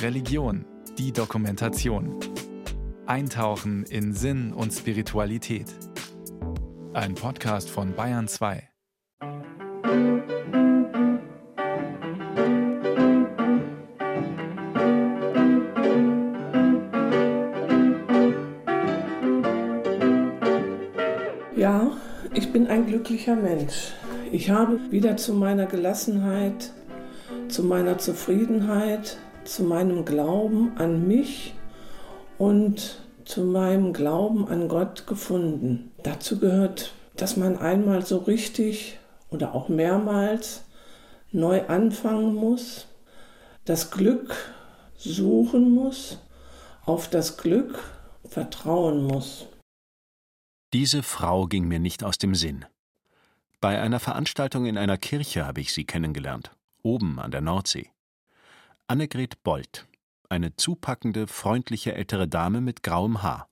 Religion, die Dokumentation. Eintauchen in Sinn und Spiritualität. Ein Podcast von Bayern 2. Ja, ich bin ein glücklicher Mensch. Ich habe wieder zu meiner Gelassenheit, zu meiner Zufriedenheit, zu meinem Glauben an mich und zu meinem Glauben an Gott gefunden. Dazu gehört, dass man einmal so richtig oder auch mehrmals neu anfangen muss, das Glück suchen muss, auf das Glück vertrauen muss. Diese Frau ging mir nicht aus dem Sinn. Bei einer Veranstaltung in einer Kirche habe ich sie kennengelernt, oben an der Nordsee. Annegret Bold, eine zupackende, freundliche ältere Dame mit grauem Haar.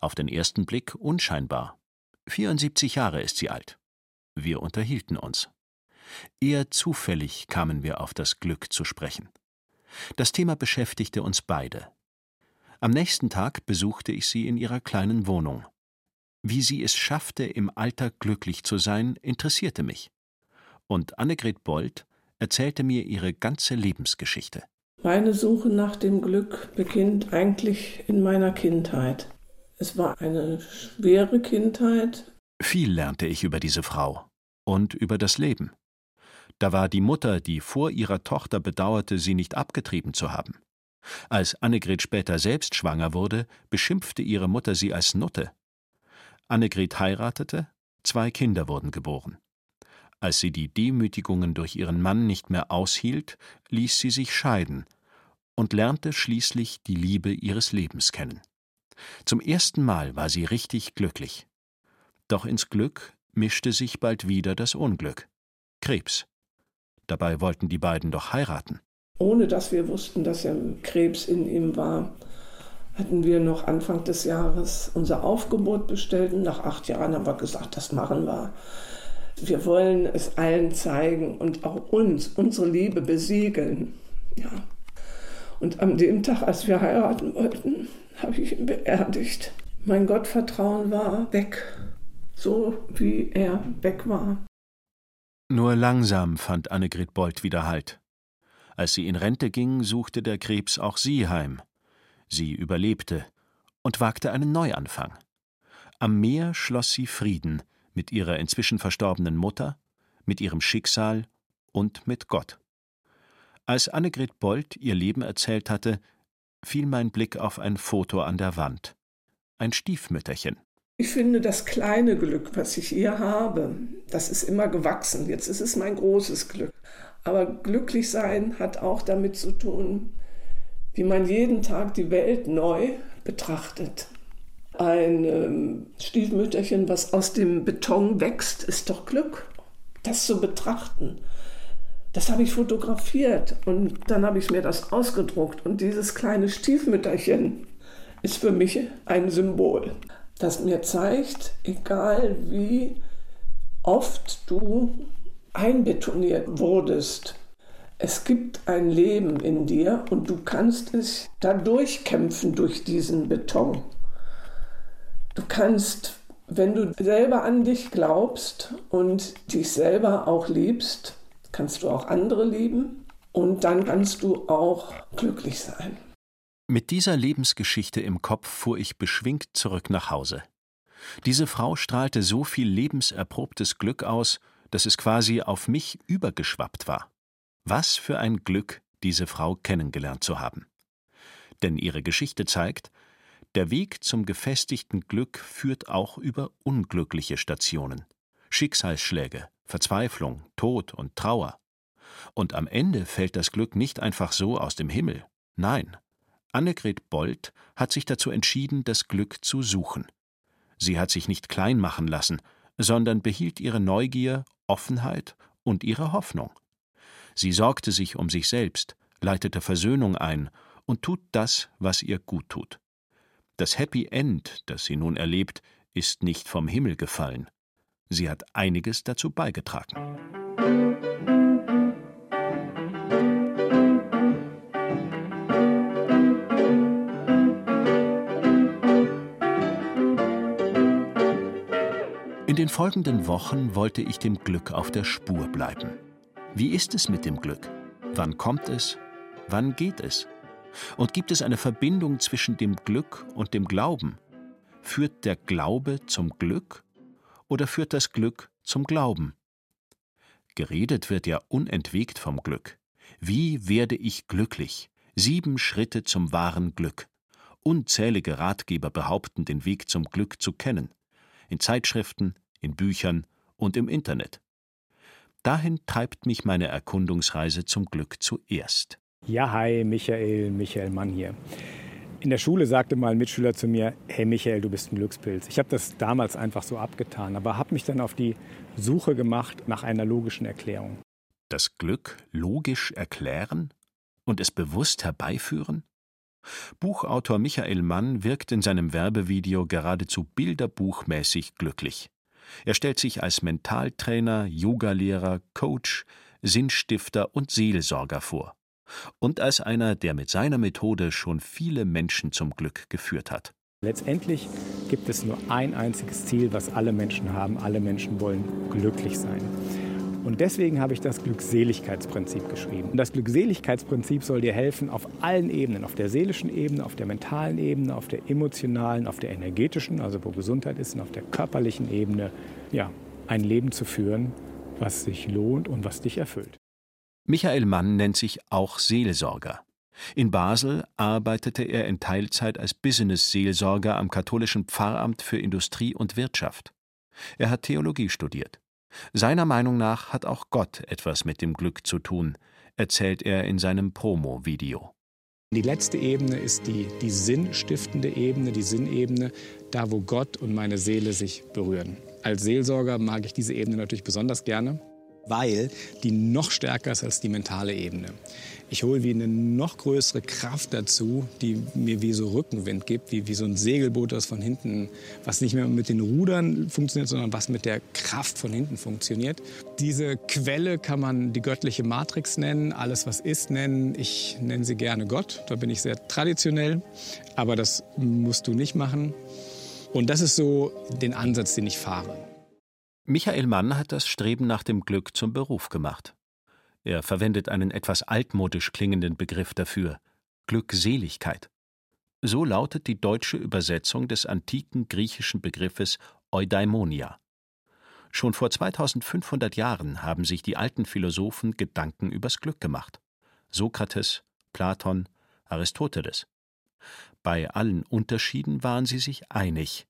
Auf den ersten Blick unscheinbar. 74 Jahre ist sie alt. Wir unterhielten uns. Eher zufällig kamen wir auf das Glück zu sprechen. Das Thema beschäftigte uns beide. Am nächsten Tag besuchte ich sie in ihrer kleinen Wohnung. Wie sie es schaffte, im Alter glücklich zu sein, interessierte mich. Und Annegret Bold erzählte mir ihre ganze Lebensgeschichte. Meine Suche nach dem Glück beginnt eigentlich in meiner Kindheit. Es war eine schwere Kindheit. Viel lernte ich über diese Frau und über das Leben. Da war die Mutter, die vor ihrer Tochter bedauerte, sie nicht abgetrieben zu haben. Als Annegret später selbst schwanger wurde, beschimpfte ihre Mutter sie als Nutte Annegret heiratete, zwei Kinder wurden geboren. Als sie die Demütigungen durch ihren Mann nicht mehr aushielt, ließ sie sich scheiden und lernte schließlich die Liebe ihres Lebens kennen. Zum ersten Mal war sie richtig glücklich. Doch ins Glück mischte sich bald wieder das Unglück. Krebs. Dabei wollten die beiden doch heiraten. Ohne dass wir wussten, dass er Krebs in ihm war, hatten wir noch Anfang des Jahres unser Aufgebot bestellt und nach acht Jahren haben wir gesagt, das machen wir. Wir wollen es allen zeigen und auch uns, unsere Liebe besiegeln. Ja. Und an dem Tag, als wir heiraten wollten, habe ich ihn beerdigt. Mein Gottvertrauen war weg, so wie er weg war. Nur langsam fand Annegret Bold wieder Halt. Als sie in Rente ging, suchte der Krebs auch sie heim. Sie überlebte und wagte einen Neuanfang. Am Meer schloss sie Frieden mit ihrer inzwischen verstorbenen Mutter, mit ihrem Schicksal und mit Gott. Als Annegret Bold ihr Leben erzählt hatte, fiel mein Blick auf ein Foto an der Wand. Ein Stiefmütterchen. Ich finde, das kleine Glück, was ich hier habe, das ist immer gewachsen. Jetzt ist es mein großes Glück. Aber glücklich sein hat auch damit zu tun, wie man jeden Tag die Welt neu betrachtet. Ein ähm, Stiefmütterchen, was aus dem Beton wächst, ist doch Glück. Das zu betrachten. Das habe ich fotografiert und dann habe ich mir das ausgedruckt. Und dieses kleine Stiefmütterchen ist für mich ein Symbol, das mir zeigt, egal wie oft du einbetoniert wurdest, es gibt ein Leben in dir und du kannst es da durchkämpfen durch diesen Beton. Du kannst, wenn du selber an dich glaubst und dich selber auch liebst, kannst du auch andere lieben und dann kannst du auch glücklich sein. Mit dieser Lebensgeschichte im Kopf fuhr ich beschwingt zurück nach Hause. Diese Frau strahlte so viel lebenserprobtes Glück aus, dass es quasi auf mich übergeschwappt war. Was für ein Glück, diese Frau kennengelernt zu haben. Denn ihre Geschichte zeigt, der Weg zum gefestigten Glück führt auch über unglückliche Stationen. Schicksalsschläge, Verzweiflung, Tod und Trauer. Und am Ende fällt das Glück nicht einfach so aus dem Himmel. Nein, Annegret Bold hat sich dazu entschieden, das Glück zu suchen. Sie hat sich nicht klein machen lassen, sondern behielt ihre Neugier, Offenheit und ihre Hoffnung. Sie sorgte sich um sich selbst, leitete Versöhnung ein und tut das, was ihr gut tut. Das Happy End, das sie nun erlebt, ist nicht vom Himmel gefallen. Sie hat einiges dazu beigetragen. In den folgenden Wochen wollte ich dem Glück auf der Spur bleiben. Wie ist es mit dem Glück? Wann kommt es? Wann geht es? Und gibt es eine Verbindung zwischen dem Glück und dem Glauben? Führt der Glaube zum Glück oder führt das Glück zum Glauben? Geredet wird ja unentwegt vom Glück. Wie werde ich glücklich? Sieben Schritte zum wahren Glück. Unzählige Ratgeber behaupten, den Weg zum Glück zu kennen. In Zeitschriften, in Büchern und im Internet. Dahin treibt mich meine Erkundungsreise zum Glück zuerst. Ja, hi, Michael, Michael Mann hier. In der Schule sagte mal ein Mitschüler zu mir, hey Michael, du bist ein Glückspilz. Ich habe das damals einfach so abgetan, aber habe mich dann auf die Suche gemacht nach einer logischen Erklärung. Das Glück logisch erklären und es bewusst herbeiführen? Buchautor Michael Mann wirkt in seinem Werbevideo geradezu bilderbuchmäßig glücklich. Er stellt sich als Mentaltrainer, Yogalehrer, Coach, Sinnstifter und Seelsorger vor. Und als einer, der mit seiner Methode schon viele Menschen zum Glück geführt hat. Letztendlich gibt es nur ein einziges Ziel, was alle Menschen haben. Alle Menschen wollen glücklich sein. Und deswegen habe ich das Glückseligkeitsprinzip geschrieben. Und das Glückseligkeitsprinzip soll dir helfen, auf allen Ebenen, auf der seelischen Ebene, auf der mentalen Ebene, auf der emotionalen, auf der energetischen, also wo Gesundheit ist, und auf der körperlichen Ebene, ja, ein Leben zu führen, was sich lohnt und was dich erfüllt. Michael Mann nennt sich auch Seelsorger. In Basel arbeitete er in Teilzeit als Business-Seelsorger am katholischen Pfarramt für Industrie und Wirtschaft. Er hat Theologie studiert. Seiner Meinung nach hat auch Gott etwas mit dem Glück zu tun, erzählt er in seinem Promo-Video. Die letzte Ebene ist die, die sinnstiftende Ebene, die Sinnebene, da wo Gott und meine Seele sich berühren. Als Seelsorger mag ich diese Ebene natürlich besonders gerne weil die noch stärker ist als die mentale Ebene. Ich hole wie eine noch größere Kraft dazu, die mir wie so Rückenwind gibt, wie, wie so ein Segelboot, das von hinten, was nicht mehr mit den Rudern funktioniert, sondern was mit der Kraft von hinten funktioniert. Diese Quelle kann man die göttliche Matrix nennen, alles was ist nennen. Ich nenne sie gerne Gott, da bin ich sehr traditionell, aber das musst du nicht machen. Und das ist so den Ansatz, den ich fahre. Michael Mann hat das Streben nach dem Glück zum Beruf gemacht. Er verwendet einen etwas altmodisch klingenden Begriff dafür Glückseligkeit. So lautet die deutsche Übersetzung des antiken griechischen Begriffes Eudaimonia. Schon vor 2500 Jahren haben sich die alten Philosophen Gedanken übers Glück gemacht. Sokrates, Platon, Aristoteles. Bei allen Unterschieden waren sie sich einig,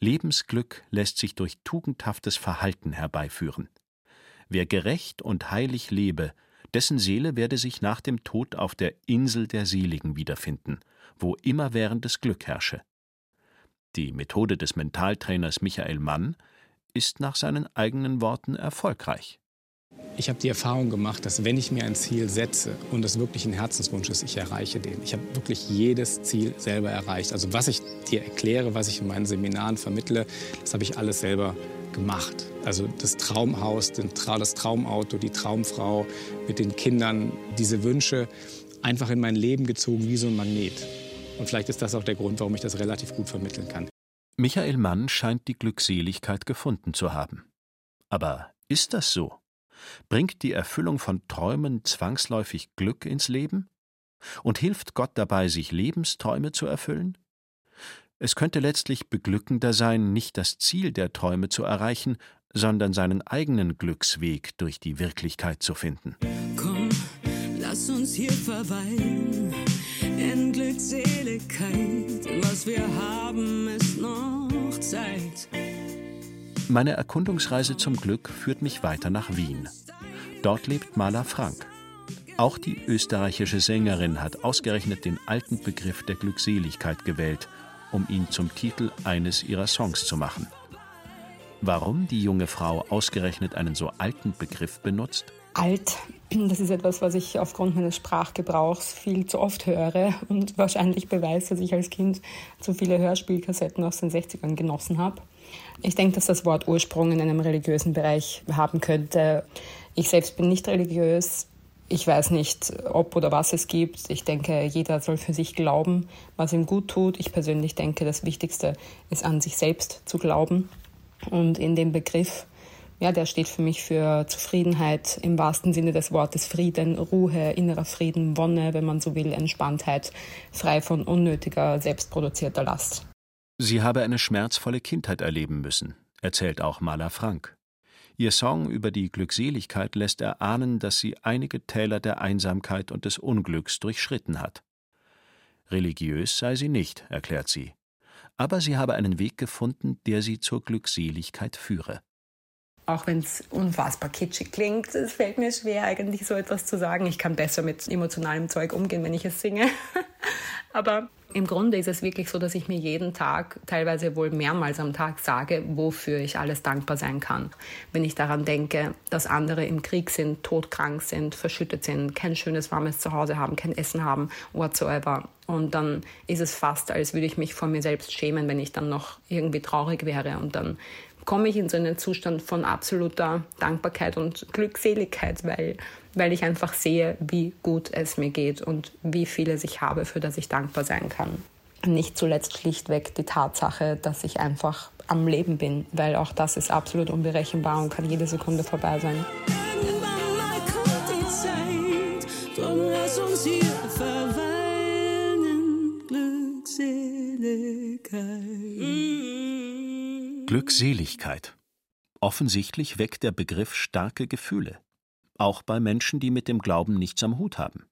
Lebensglück lässt sich durch tugendhaftes Verhalten herbeiführen. Wer gerecht und heilig lebe, dessen Seele werde sich nach dem Tod auf der Insel der Seligen wiederfinden, wo immerwährendes Glück herrsche. Die Methode des Mentaltrainers Michael Mann ist nach seinen eigenen Worten erfolgreich. Ich habe die Erfahrung gemacht, dass wenn ich mir ein Ziel setze und es wirklich ein Herzenswunsch ist, ich erreiche den. Ich habe wirklich jedes Ziel selber erreicht. Also was ich dir erkläre, was ich in meinen Seminaren vermittle, das habe ich alles selber gemacht. Also das Traumhaus, das Traumauto, die Traumfrau mit den Kindern, diese Wünsche einfach in mein Leben gezogen wie so ein Magnet. Und vielleicht ist das auch der Grund, warum ich das relativ gut vermitteln kann. Michael Mann scheint die Glückseligkeit gefunden zu haben. Aber ist das so? Bringt die Erfüllung von Träumen zwangsläufig Glück ins Leben? Und hilft Gott dabei, sich Lebensträume zu erfüllen? Es könnte letztlich beglückender sein, nicht das Ziel der Träume zu erreichen, sondern seinen eigenen Glücksweg durch die Wirklichkeit zu finden. Komm, lass uns hier verweilen in Glückseligkeit. Was wir haben, ist noch Zeit. Meine Erkundungsreise zum Glück führt mich weiter nach Wien. Dort lebt Maler Frank. Auch die österreichische Sängerin hat ausgerechnet den alten Begriff der Glückseligkeit gewählt, um ihn zum Titel eines ihrer Songs zu machen. Warum die junge Frau ausgerechnet einen so alten Begriff benutzt? Alt, das ist etwas, was ich aufgrund meines Sprachgebrauchs viel zu oft höre und wahrscheinlich beweist, dass ich als Kind zu viele Hörspielkassetten aus den 60ern genossen habe. Ich denke, dass das Wort Ursprung in einem religiösen Bereich haben könnte. Ich selbst bin nicht religiös. Ich weiß nicht, ob oder was es gibt. Ich denke, jeder soll für sich glauben, was ihm gut tut. Ich persönlich denke, das Wichtigste ist an sich selbst zu glauben. Und in dem Begriff, ja, der steht für mich für Zufriedenheit im wahrsten Sinne des Wortes, Frieden, Ruhe, innerer Frieden, Wonne, wenn man so will, Entspanntheit, frei von unnötiger, selbstproduzierter Last. Sie habe eine schmerzvolle Kindheit erleben müssen, erzählt auch Maler Frank. Ihr Song über die Glückseligkeit lässt erahnen, dass sie einige Täler der Einsamkeit und des Unglücks durchschritten hat. Religiös sei sie nicht, erklärt sie, aber sie habe einen Weg gefunden, der sie zur Glückseligkeit führe. Auch wenn es unfassbar kitschig klingt, es fällt mir schwer, eigentlich so etwas zu sagen. Ich kann besser mit emotionalem Zeug umgehen, wenn ich es singe. aber im Grunde ist es wirklich so, dass ich mir jeden Tag, teilweise wohl mehrmals am Tag sage, wofür ich alles dankbar sein kann. Wenn ich daran denke, dass andere im Krieg sind, todkrank sind, verschüttet sind, kein schönes warmes Zuhause haben, kein Essen haben, whatsoever. Und dann ist es fast, als würde ich mich vor mir selbst schämen, wenn ich dann noch irgendwie traurig wäre. Und dann komme ich in so einen Zustand von absoluter Dankbarkeit und Glückseligkeit, weil weil ich einfach sehe, wie gut es mir geht und wie vieles ich habe, für das ich dankbar sein kann. Nicht zuletzt schlichtweg die Tatsache, dass ich einfach am Leben bin, weil auch das ist absolut unberechenbar und kann jede Sekunde vorbei sein. Glückseligkeit. Offensichtlich weckt der Begriff starke Gefühle auch bei Menschen, die mit dem Glauben nichts am Hut haben.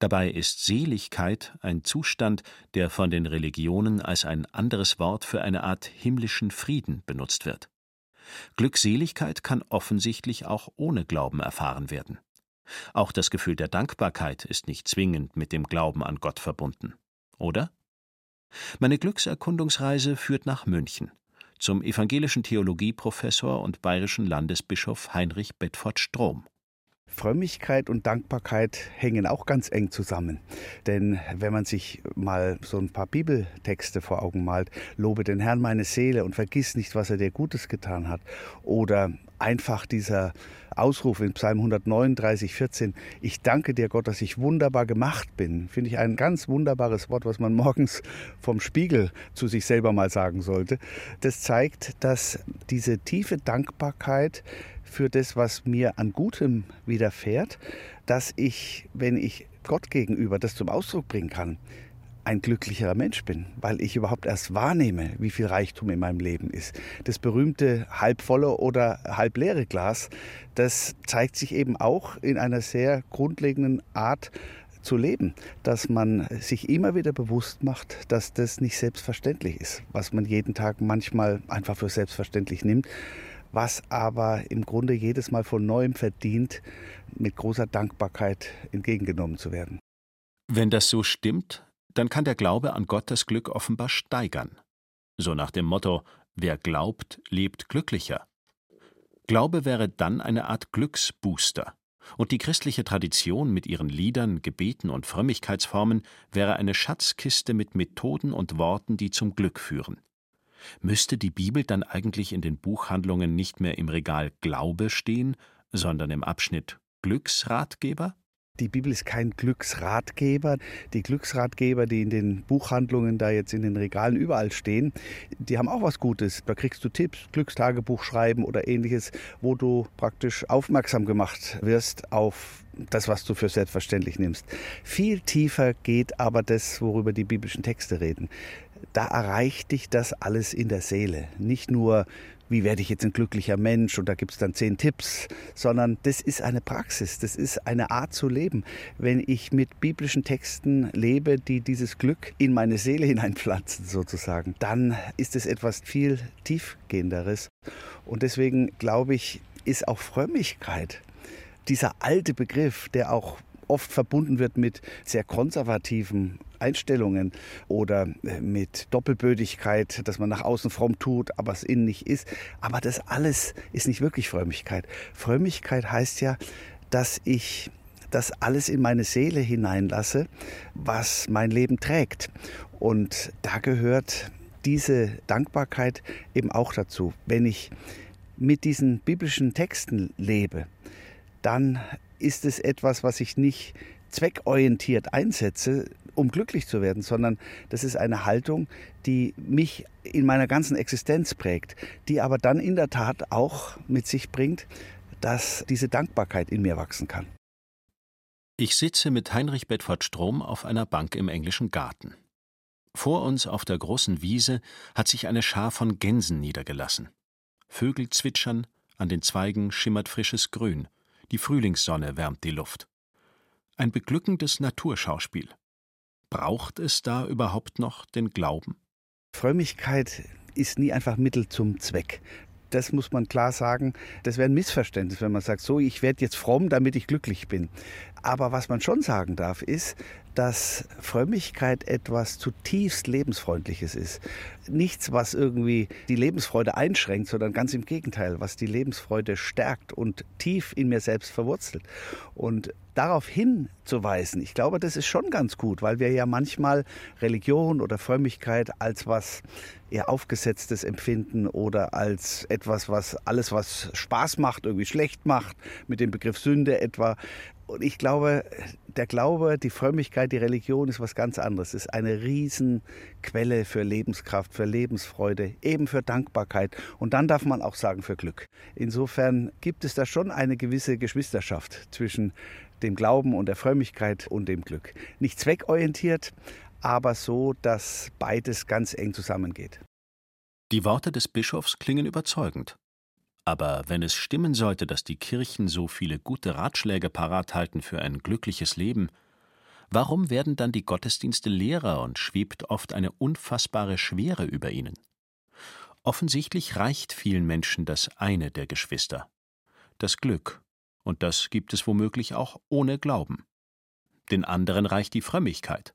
Dabei ist Seligkeit ein Zustand, der von den Religionen als ein anderes Wort für eine Art himmlischen Frieden benutzt wird. Glückseligkeit kann offensichtlich auch ohne Glauben erfahren werden. Auch das Gefühl der Dankbarkeit ist nicht zwingend mit dem Glauben an Gott verbunden. Oder? Meine Glückserkundungsreise führt nach München zum evangelischen Theologieprofessor und bayerischen Landesbischof Heinrich Bedford Strom. Frömmigkeit und Dankbarkeit hängen auch ganz eng zusammen. Denn wenn man sich mal so ein paar Bibeltexte vor Augen malt, lobe den Herrn meine Seele und vergiss nicht, was er dir Gutes getan hat. Oder einfach dieser Ausruf in Psalm 139, 14, ich danke dir Gott, dass ich wunderbar gemacht bin, finde ich ein ganz wunderbares Wort, was man morgens vom Spiegel zu sich selber mal sagen sollte. Das zeigt, dass diese tiefe Dankbarkeit für das, was mir an Gutem widerfährt, dass ich, wenn ich Gott gegenüber das zum Ausdruck bringen kann, ein glücklicherer Mensch bin, weil ich überhaupt erst wahrnehme, wie viel Reichtum in meinem Leben ist. Das berühmte halbvolle oder halbleere Glas, das zeigt sich eben auch in einer sehr grundlegenden Art zu leben, dass man sich immer wieder bewusst macht, dass das nicht selbstverständlich ist, was man jeden Tag manchmal einfach für selbstverständlich nimmt, was aber im Grunde jedes Mal von neuem verdient, mit großer Dankbarkeit entgegengenommen zu werden. Wenn das so stimmt, dann kann der Glaube an Gott das Glück offenbar steigern. So nach dem Motto, wer glaubt, lebt glücklicher. Glaube wäre dann eine Art Glücksbooster. Und die christliche Tradition mit ihren Liedern, Gebeten und Frömmigkeitsformen wäre eine Schatzkiste mit Methoden und Worten, die zum Glück führen. Müsste die Bibel dann eigentlich in den Buchhandlungen nicht mehr im Regal Glaube stehen, sondern im Abschnitt Glücksratgeber? Die Bibel ist kein Glücksratgeber. Die Glücksratgeber, die in den Buchhandlungen da jetzt in den Regalen überall stehen, die haben auch was Gutes. Da kriegst du Tipps, Glückstagebuch schreiben oder ähnliches, wo du praktisch aufmerksam gemacht wirst auf das, was du für selbstverständlich nimmst. Viel tiefer geht aber das, worüber die biblischen Texte reden da erreicht dich das alles in der Seele. Nicht nur, wie werde ich jetzt ein glücklicher Mensch und da gibt es dann zehn Tipps, sondern das ist eine Praxis, das ist eine Art zu leben. Wenn ich mit biblischen Texten lebe, die dieses Glück in meine Seele hineinpflanzen sozusagen, dann ist es etwas viel tiefgehenderes. Und deswegen glaube ich, ist auch Frömmigkeit dieser alte Begriff, der auch oft verbunden wird mit sehr konservativen Einstellungen oder äh, mit Doppelbödigkeit, dass man nach außen fromm tut, aber es innen nicht ist. Aber das alles ist nicht wirklich Frömmigkeit. Frömmigkeit heißt ja, dass ich das alles in meine Seele hineinlasse, was mein Leben trägt. Und da gehört diese Dankbarkeit eben auch dazu. Wenn ich mit diesen biblischen Texten lebe, dann ist es etwas, was ich nicht zweckorientiert einsetze, um glücklich zu werden, sondern das ist eine Haltung, die mich in meiner ganzen Existenz prägt, die aber dann in der Tat auch mit sich bringt, dass diese Dankbarkeit in mir wachsen kann. Ich sitze mit Heinrich Bedford Strom auf einer Bank im englischen Garten. Vor uns auf der großen Wiese hat sich eine Schar von Gänsen niedergelassen. Vögel zwitschern, an den Zweigen schimmert frisches Grün, die Frühlingssonne wärmt die Luft. Ein beglückendes Naturschauspiel. Braucht es da überhaupt noch den Glauben? Frömmigkeit ist nie einfach Mittel zum Zweck. Das muss man klar sagen. Das wäre ein Missverständnis, wenn man sagt, so, ich werde jetzt fromm, damit ich glücklich bin. Aber was man schon sagen darf, ist, dass Frömmigkeit etwas zutiefst Lebensfreundliches ist. Nichts, was irgendwie die Lebensfreude einschränkt, sondern ganz im Gegenteil, was die Lebensfreude stärkt und tief in mir selbst verwurzelt. Und darauf hinzuweisen, ich glaube, das ist schon ganz gut, weil wir ja manchmal Religion oder Frömmigkeit als was eher aufgesetztes empfinden oder als etwas, was alles, was Spaß macht, irgendwie schlecht macht, mit dem Begriff Sünde etwa. Und ich glaube, der Glaube, die Frömmigkeit, die Religion ist was ganz anderes. Es ist eine Riesenquelle für Lebenskraft, für Lebensfreude, eben für Dankbarkeit. Und dann darf man auch sagen, für Glück. Insofern gibt es da schon eine gewisse Geschwisterschaft zwischen dem Glauben und der Frömmigkeit und dem Glück. Nicht zweckorientiert, aber so, dass beides ganz eng zusammengeht. Die Worte des Bischofs klingen überzeugend. Aber wenn es stimmen sollte, dass die Kirchen so viele gute Ratschläge parat halten für ein glückliches Leben, warum werden dann die Gottesdienste leerer und schwebt oft eine unfassbare Schwere über ihnen? Offensichtlich reicht vielen Menschen das eine der Geschwister, das Glück, und das gibt es womöglich auch ohne Glauben. Den anderen reicht die Frömmigkeit.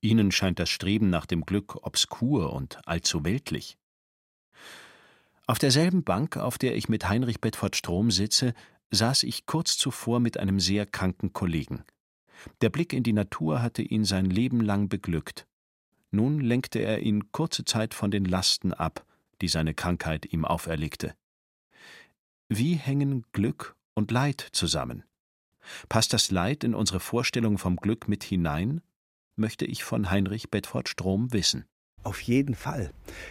Ihnen scheint das Streben nach dem Glück obskur und allzu weltlich. Auf derselben Bank, auf der ich mit Heinrich Bedford Strom sitze, saß ich kurz zuvor mit einem sehr kranken Kollegen. Der Blick in die Natur hatte ihn sein Leben lang beglückt. Nun lenkte er ihn kurze Zeit von den Lasten ab, die seine Krankheit ihm auferlegte. Wie hängen Glück und Leid zusammen? Passt das Leid in unsere Vorstellung vom Glück mit hinein? möchte ich von Heinrich Bedford Strom wissen. Auf jeden Fall.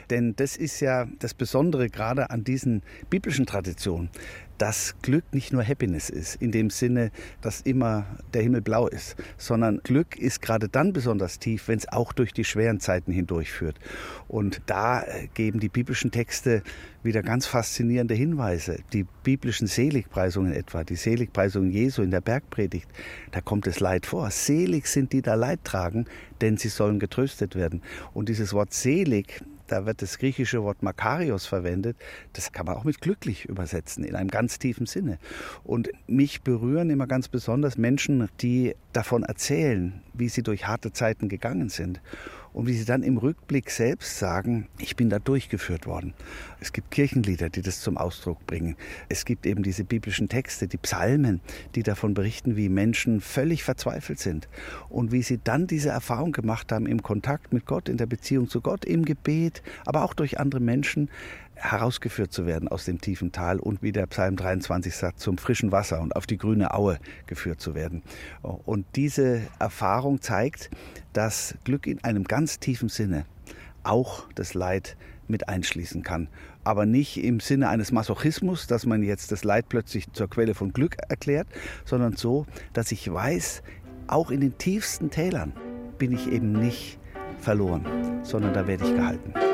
Denn das ist ja das Besondere gerade an diesen biblischen Traditionen, dass Glück nicht nur Happiness ist, in dem Sinne, dass immer der Himmel blau ist, sondern Glück ist gerade dann besonders tief, wenn es auch durch die schweren Zeiten hindurchführt. Und da äh, geben die biblischen Texte wieder ganz faszinierende Hinweise. Die biblischen Seligpreisungen etwa, die Seligpreisungen Jesu in der Bergpredigt, da kommt es Leid vor. Selig sind die da Leid tragen, denn sie sollen getröstet werden. Und dieses Wort selig, da wird das griechische Wort Makarios verwendet. Das kann man auch mit glücklich übersetzen, in einem ganz tiefen Sinne. Und mich berühren immer ganz besonders Menschen, die davon erzählen, wie sie durch harte Zeiten gegangen sind und wie sie dann im Rückblick selbst sagen, ich bin da durchgeführt worden. Es gibt Kirchenlieder, die das zum Ausdruck bringen. Es gibt eben diese biblischen Texte, die Psalmen, die davon berichten, wie Menschen völlig verzweifelt sind und wie sie dann diese Erfahrung gemacht haben im Kontakt mit Gott, in der Beziehung zu Gott, im Gebet, aber auch durch andere Menschen, herausgeführt zu werden aus dem tiefen Tal und wie der Psalm 23 sagt, zum frischen Wasser und auf die grüne Aue geführt zu werden. Und diese Erfahrung zeigt, dass Glück in einem ganz tiefen Sinne auch das Leid mit einschließen kann. Aber nicht im Sinne eines Masochismus, dass man jetzt das Leid plötzlich zur Quelle von Glück erklärt, sondern so, dass ich weiß, auch in den tiefsten Tälern bin ich eben nicht verloren, sondern da werde ich gehalten.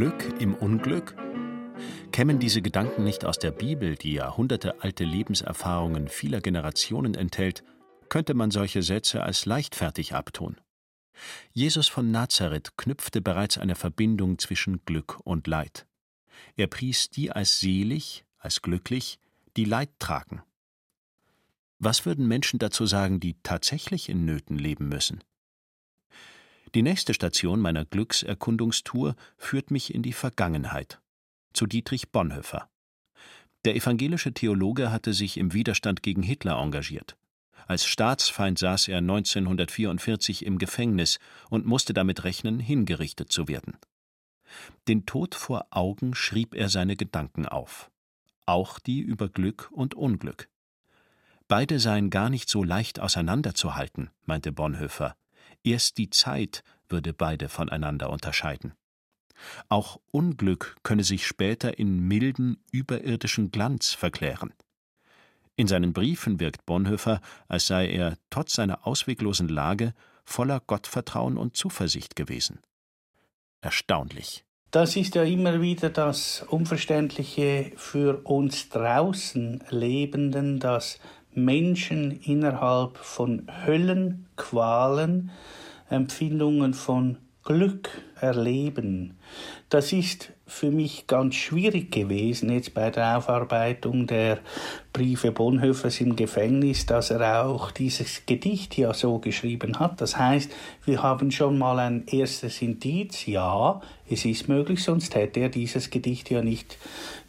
Glück im Unglück? Kämen diese Gedanken nicht aus der Bibel, die jahrhundertealte Lebenserfahrungen vieler Generationen enthält, könnte man solche Sätze als leichtfertig abtun. Jesus von Nazareth knüpfte bereits eine Verbindung zwischen Glück und Leid. Er pries die als selig, als glücklich, die Leid tragen. Was würden Menschen dazu sagen, die tatsächlich in Nöten leben müssen? Die nächste Station meiner Glückserkundungstour führt mich in die Vergangenheit, zu Dietrich Bonhoeffer. Der evangelische Theologe hatte sich im Widerstand gegen Hitler engagiert. Als Staatsfeind saß er 1944 im Gefängnis und musste damit rechnen, hingerichtet zu werden. Den Tod vor Augen schrieb er seine Gedanken auf, auch die über Glück und Unglück. Beide seien gar nicht so leicht auseinanderzuhalten, meinte Bonhoeffer. Erst die Zeit würde beide voneinander unterscheiden. Auch Unglück könne sich später in milden, überirdischen Glanz verklären. In seinen Briefen wirkt Bonhoeffer, als sei er trotz seiner ausweglosen Lage voller Gottvertrauen und Zuversicht gewesen. Erstaunlich. Das ist ja immer wieder das Unverständliche für uns draußen Lebenden, dass Menschen innerhalb von Höllenqualen Empfindungen von Glück erleben. Das ist für mich ganz schwierig gewesen, jetzt bei der Aufarbeitung der Briefe Bonhoeffers im Gefängnis, dass er auch dieses Gedicht ja so geschrieben hat. Das heißt, wir haben schon mal ein erstes Indiz, ja, es ist möglich, sonst hätte er dieses Gedicht ja nicht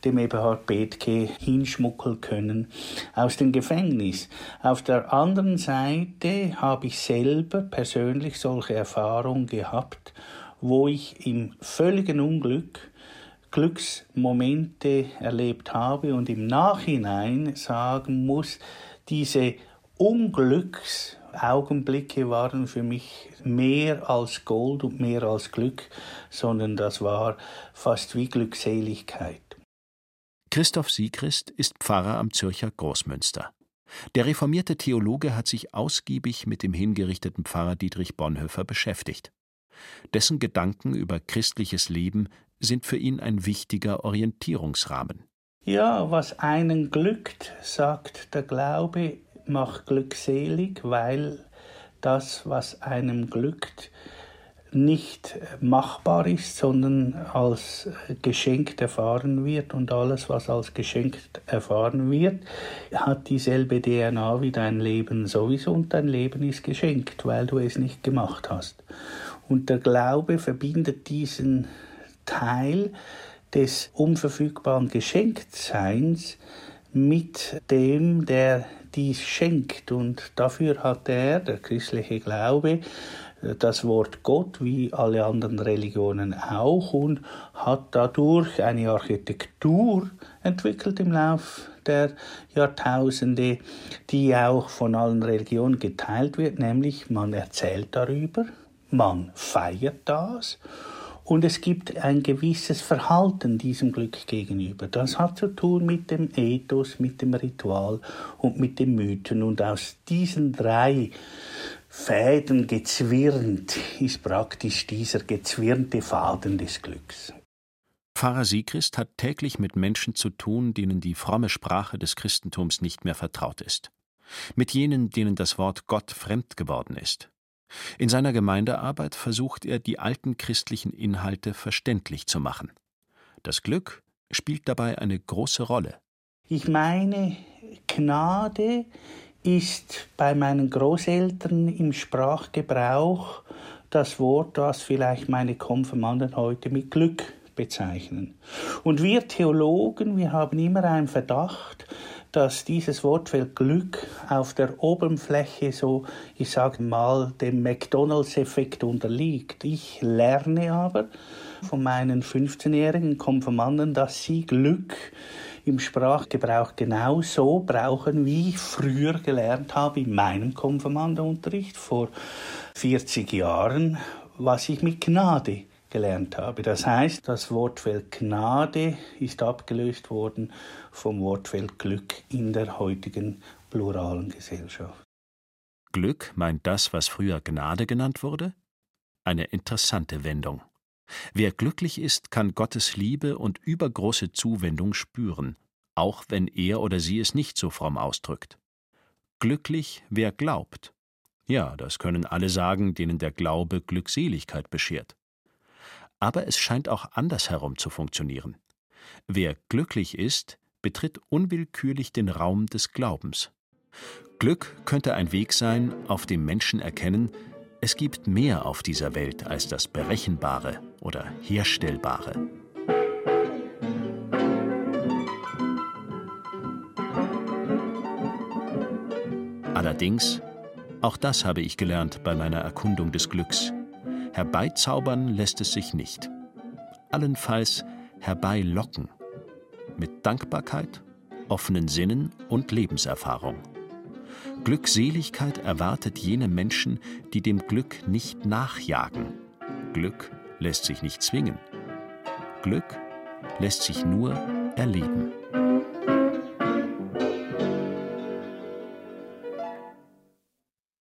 dem Eberhard Bethke hinschmuggeln können aus dem Gefängnis. Auf der anderen Seite habe ich selber persönlich solche Erfahrungen gehabt, wo ich im völligen Unglück Glücksmomente erlebt habe und im Nachhinein sagen muss, diese Unglücksaugenblicke waren für mich mehr als Gold und mehr als Glück, sondern das war fast wie Glückseligkeit. Christoph Siegrist ist Pfarrer am Zürcher Großmünster. Der reformierte Theologe hat sich ausgiebig mit dem hingerichteten Pfarrer Dietrich Bonhoeffer beschäftigt. Dessen Gedanken über christliches Leben sind für ihn ein wichtiger Orientierungsrahmen. Ja, was einen glückt, sagt der Glaube, macht glückselig, weil das, was einem glückt, nicht machbar ist, sondern als geschenkt erfahren wird und alles, was als geschenkt erfahren wird, hat dieselbe DNA wie dein Leben sowieso und dein Leben ist geschenkt, weil du es nicht gemacht hast. Und der Glaube verbindet diesen Teil des unverfügbaren Geschenktseins mit dem, der dies schenkt. Und dafür hat er, der christliche Glaube, das Wort Gott wie alle anderen Religionen auch und hat dadurch eine Architektur entwickelt im Lauf der Jahrtausende, die auch von allen Religionen geteilt wird, nämlich man erzählt darüber, man feiert das und es gibt ein gewisses Verhalten diesem Glück gegenüber. Das hat zu tun mit dem Ethos, mit dem Ritual und mit den Mythen. Und aus diesen drei Fäden gezwirnt ist praktisch dieser gezwirnte Faden des Glücks. Pfarrer Siegrist hat täglich mit Menschen zu tun, denen die fromme Sprache des Christentums nicht mehr vertraut ist. Mit jenen, denen das Wort Gott fremd geworden ist. In seiner Gemeindearbeit versucht er, die alten christlichen Inhalte verständlich zu machen. Das Glück spielt dabei eine große Rolle. Ich meine, Gnade ist bei meinen Großeltern im Sprachgebrauch das Wort, das vielleicht meine Konfirmanden heute mit Glück bezeichnen. Und wir Theologen, wir haben immer einen Verdacht, dass dieses Wortfeld Glück auf der Oberfläche so, ich sage mal, dem McDonalds-Effekt unterliegt. Ich lerne aber von meinen 15-jährigen Konfirmanden, dass sie Glück im Sprachgebrauch genau so brauchen, wie ich früher gelernt habe in meinem Konfirmandenunterricht vor 40 Jahren, was ich mit Gnade gelernt habe. Das heißt, das Wortfeld Gnade ist abgelöst worden vom Wortfeld Glück in der heutigen pluralen Gesellschaft. Glück meint das, was früher Gnade genannt wurde? Eine interessante Wendung. Wer glücklich ist, kann Gottes Liebe und übergroße Zuwendung spüren, auch wenn er oder sie es nicht so fromm ausdrückt. Glücklich, wer glaubt. Ja, das können alle sagen, denen der Glaube Glückseligkeit beschert. Aber es scheint auch andersherum zu funktionieren. Wer glücklich ist, betritt unwillkürlich den Raum des Glaubens. Glück könnte ein Weg sein, auf dem Menschen erkennen, es gibt mehr auf dieser Welt als das Berechenbare oder Herstellbare. Allerdings, auch das habe ich gelernt bei meiner Erkundung des Glücks, Herbeizaubern lässt es sich nicht. Allenfalls herbeilocken. Mit Dankbarkeit, offenen Sinnen und Lebenserfahrung. Glückseligkeit erwartet jene Menschen, die dem Glück nicht nachjagen. Glück lässt sich nicht zwingen. Glück lässt sich nur erleben.